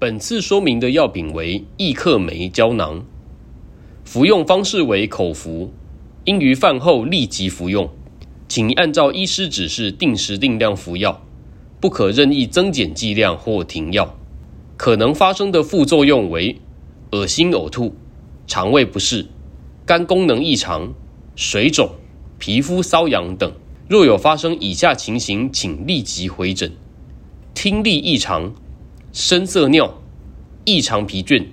本次说明的药品为易克酶胶囊，服用方式为口服，应于饭后立即服用，请按照医师指示定时定量服药，不可任意增减剂量或停药。可能发生的副作用为恶心、呕吐、肠胃不适、肝功能异常、水肿、皮肤瘙痒等。若有发生以下情形，请立即回诊：听力异常、深色尿、异常疲倦、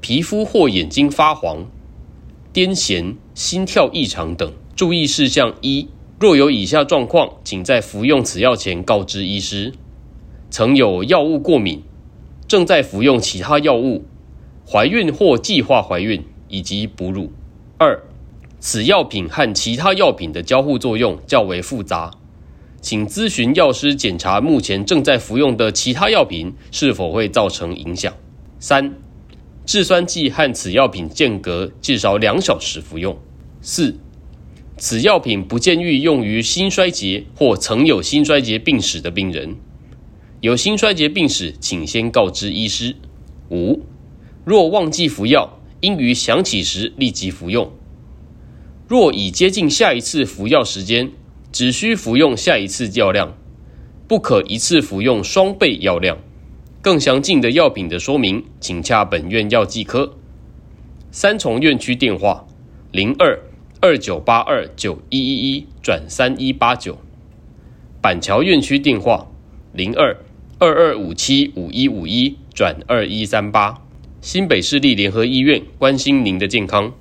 皮肤或眼睛发黄、癫痫、心跳异常等。注意事项一：若有以下状况，请在服用此药前告知医师：曾有药物过敏。正在服用其他药物，怀孕或计划怀孕以及哺乳。二，此药品和其他药品的交互作用较为复杂，请咨询药师检查目前正在服用的其他药品是否会造成影响。三，制酸剂和此药品间隔至少两小时服用。四，此药品不建议用于心衰竭或曾有心衰竭病史的病人。有心衰竭病史，请先告知医师。五，若忘记服药，应于想起时立即服用。若已接近下一次服药时间，只需服用下一次药量，不可一次服用双倍药量。更详尽的药品的说明，请洽本院药剂科。三重院区电话：零二二九八二九一一一转三一八九。板桥院区电话：零二。二二五七五一五一转二一三八，新北市立联合医院关心您的健康。